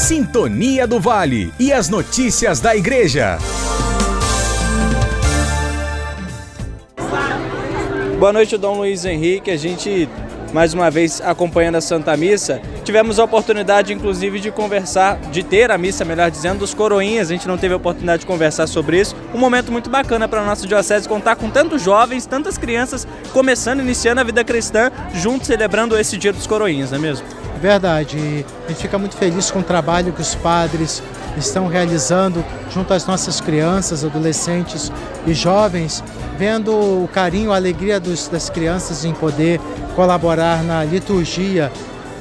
Sintonia do Vale e as notícias da Igreja. Boa noite, Dom Luiz Henrique. A gente mais uma vez acompanhando a Santa Missa. Tivemos a oportunidade, inclusive, de conversar, de ter a missa, melhor dizendo, dos coroinhas. A gente não teve a oportunidade de conversar sobre isso. Um momento muito bacana para a nossa diocese contar com tantos jovens, tantas crianças começando, iniciando a vida cristã, juntos celebrando esse dia dos coroinhas, não é mesmo? Verdade. A gente fica muito feliz com o trabalho que os padres estão realizando junto às nossas crianças, adolescentes e jovens, vendo o carinho, a alegria dos, das crianças em poder colaborar na liturgia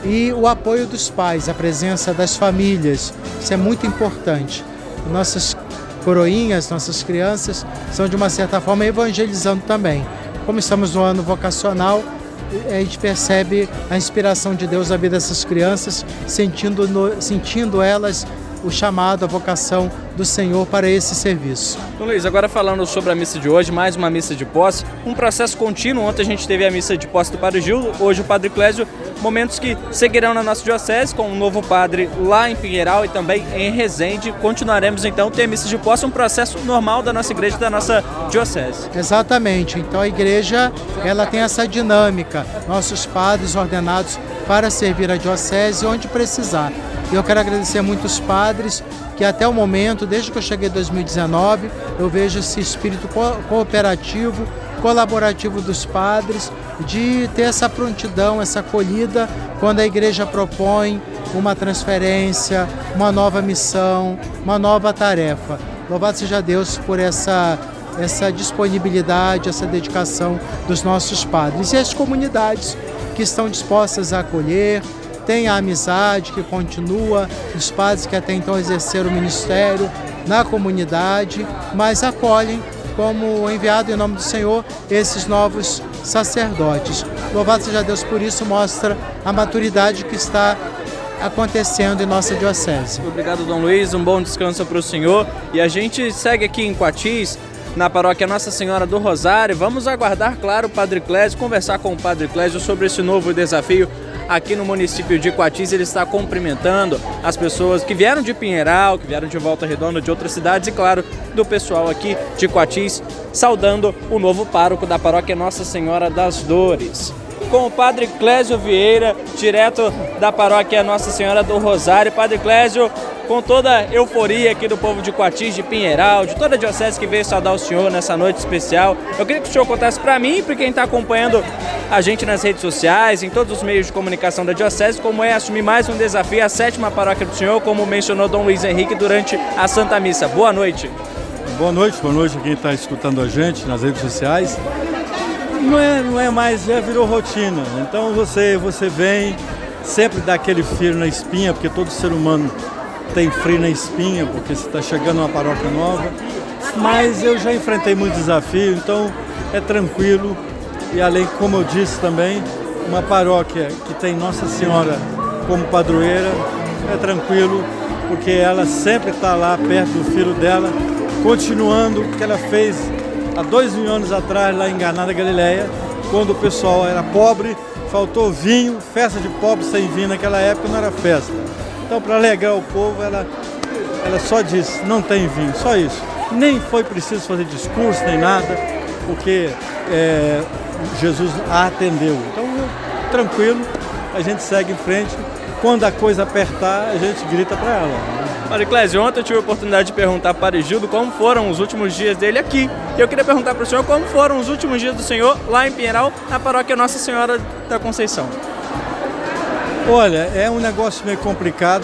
e o apoio dos pais, a presença das famílias. Isso é muito importante. Nossas coroinhas, nossas crianças, são de uma certa forma evangelizando também. Como estamos no ano vocacional, a gente percebe a inspiração de Deus na vida dessas crianças, sentindo, no, sentindo elas o chamado, a vocação do Senhor para esse serviço. Então, Luiz, agora falando sobre a missa de hoje, mais uma missa de posse, um processo contínuo. Ontem a gente teve a missa de posse do Padre Gil, hoje o Padre Clésio, momentos que seguirão na nossa diocese com um novo padre lá em Pinheiral e também em Resende. Continuaremos então a ter missa de posse, um processo normal da nossa igreja, da nossa diocese. Exatamente. Então a igreja, ela tem essa dinâmica, nossos padres ordenados para servir a diocese onde precisar. E eu quero agradecer muito os padres que até o momento, desde que eu cheguei em 2019, eu vejo esse espírito cooperativo, colaborativo dos padres, de ter essa prontidão, essa acolhida quando a igreja propõe uma transferência, uma nova missão, uma nova tarefa. Louvado seja Deus por essa essa disponibilidade, essa dedicação dos nossos padres e as comunidades que estão dispostas a acolher, tem a amizade que continua, os padres que até então exerceram o ministério na comunidade, mas acolhem como enviado em nome do Senhor esses novos sacerdotes. Louvado seja Deus por isso, mostra a maturidade que está acontecendo em nossa diocese. Obrigado, Dom Luiz. Um bom descanso para o senhor. E a gente segue aqui em Quatis, na paróquia Nossa Senhora do Rosário. Vamos aguardar, claro, o Padre Clésio, conversar com o Padre Clésio sobre esse novo desafio aqui no município de Coatis. Ele está cumprimentando as pessoas que vieram de Pinheiral, que vieram de Volta Redonda, de outras cidades e, claro, do pessoal aqui de Coatis, saudando o novo pároco da paróquia Nossa Senhora das Dores com o Padre Clésio Vieira, direto da paróquia Nossa Senhora do Rosário. Padre Clésio, com toda a euforia aqui do povo de Coatis, de Pinheiral, de toda a diocese que veio saudar o senhor nessa noite especial. Eu queria que o senhor contasse para mim e para quem está acompanhando a gente nas redes sociais, em todos os meios de comunicação da diocese, como é assumir mais um desafio, a sétima paróquia do senhor, como mencionou Dom Luiz Henrique durante a Santa Missa. Boa noite. Boa noite, boa noite a quem está escutando a gente nas redes sociais. Não é, não é mais, já virou rotina. Então você, você vem, sempre dá aquele frio na espinha, porque todo ser humano tem frio na espinha, porque você está chegando uma paróquia nova. Mas eu já enfrentei muito desafio, então é tranquilo. E além, como eu disse também, uma paróquia que tem Nossa Senhora como padroeira, é tranquilo, porque ela sempre está lá perto do filho dela, continuando o que ela fez há dois mil anos atrás lá em Ganada Galileia, quando o pessoal era pobre, faltou vinho, festa de pobre sem vinho naquela época não era festa. Então, para alegrar o povo, ela, ela só disse: não tem vinho, só isso. Nem foi preciso fazer discurso nem nada, porque é, Jesus a atendeu. Então, tranquilo, a gente segue em frente. Quando a coisa apertar, a gente grita para ela. Mário Clésio, ontem eu tive a oportunidade de perguntar para o Gildo como foram os últimos dias dele aqui. E eu queria perguntar para o senhor como foram os últimos dias do senhor lá em Pinheiral, na paróquia Nossa Senhora da Conceição. Olha, é um negócio meio complicado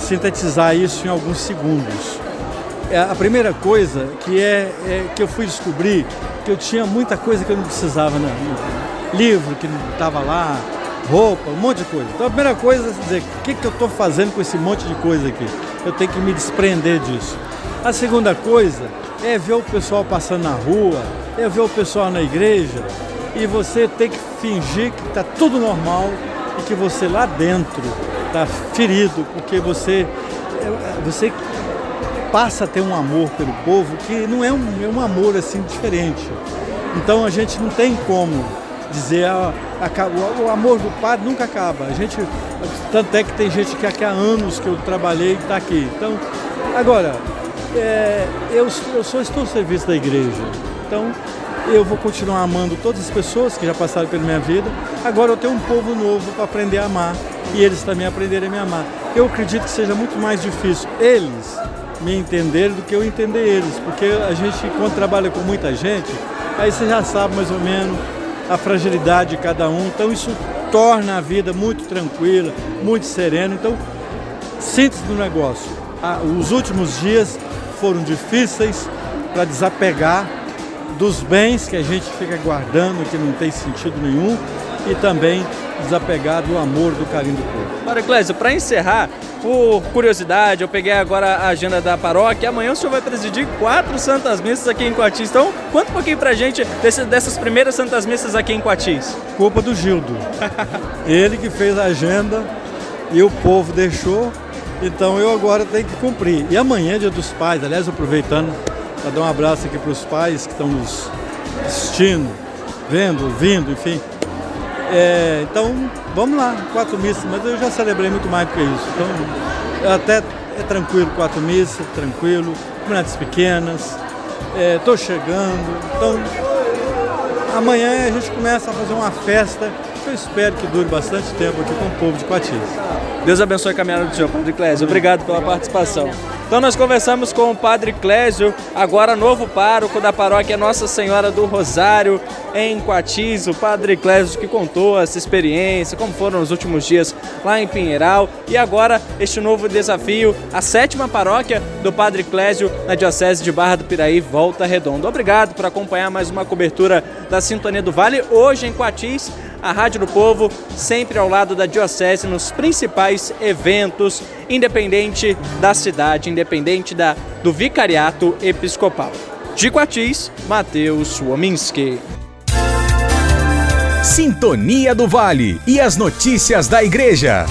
sintetizar isso em alguns segundos. É, a primeira coisa que é, é, que eu fui descobrir que eu tinha muita coisa que eu não precisava na vida. Livro que não estava lá, roupa, um monte de coisa. Então a primeira coisa é dizer, o que, que eu estou fazendo com esse monte de coisa aqui? Eu tenho que me desprender disso. A segunda coisa é ver o pessoal passando na rua, é ver o pessoal na igreja e você tem que fingir que está tudo normal e que você lá dentro está ferido, porque você, é, você passa a ter um amor pelo povo que não é um, é um amor assim diferente. Então a gente não tem como dizer ah, o amor do padre nunca acaba. A gente Tanto é que tem gente que aqui há anos que eu trabalhei e está aqui. Então, agora, é, eu, eu só estou ao serviço da igreja. Então, eu vou continuar amando todas as pessoas que já passaram pela minha vida. Agora eu tenho um povo novo para aprender a amar e eles também aprenderem a me amar. Eu acredito que seja muito mais difícil eles me entenderem do que eu entender eles, porque a gente, quando trabalha com muita gente, aí você já sabe mais ou menos a fragilidade de cada um. Então isso torna a vida muito tranquila, muito serena. Então, síntese do negócio. Os últimos dias foram difíceis para desapegar dos bens que a gente fica guardando, que não tem sentido nenhum, e também desapegar do amor, do carinho do povo. Ora, Clésio, para encerrar, por curiosidade, eu peguei agora a agenda da paróquia. Amanhã o senhor vai presidir quatro Santas Missas aqui em Coatis. Então, conta um pouquinho pra gente desse, dessas primeiras Santas Missas aqui em Coatis. Culpa do Gildo. Ele que fez a agenda e o povo deixou. Então eu agora tenho que cumprir. E amanhã é dia dos pais. Aliás, aproveitando para dar um abraço aqui para os pais que estão nos assistindo, vendo, ouvindo, enfim. É, então, vamos lá, quatro missas, mas eu já celebrei muito mais do que isso. Então, até é tranquilo, quatro missas, tranquilo, comunidades pequenas, estou é, chegando. Então, amanhã a gente começa a fazer uma festa eu espero que dure bastante tempo aqui com o povo de Coatis. Deus abençoe a caminhada do senhor, Padre Clésio. Obrigado pela participação. Então nós conversamos com o Padre Clésio, agora novo pároco da paróquia Nossa Senhora do Rosário, em Coatis, o Padre Clésio que contou essa experiência, como foram os últimos dias lá em Pinheiral, e agora este novo desafio, a sétima paróquia do Padre Clésio na Diocese de Barra do Piraí, Volta Redonda. Obrigado por acompanhar mais uma cobertura da Sintonia do Vale, hoje em Coatis, a Rádio do Povo, sempre ao lado da Diocese nos principais eventos, independente da cidade, independente da, do Vicariato Episcopal. De Quatis, Matheus Suominski. Sintonia do Vale e as notícias da Igreja.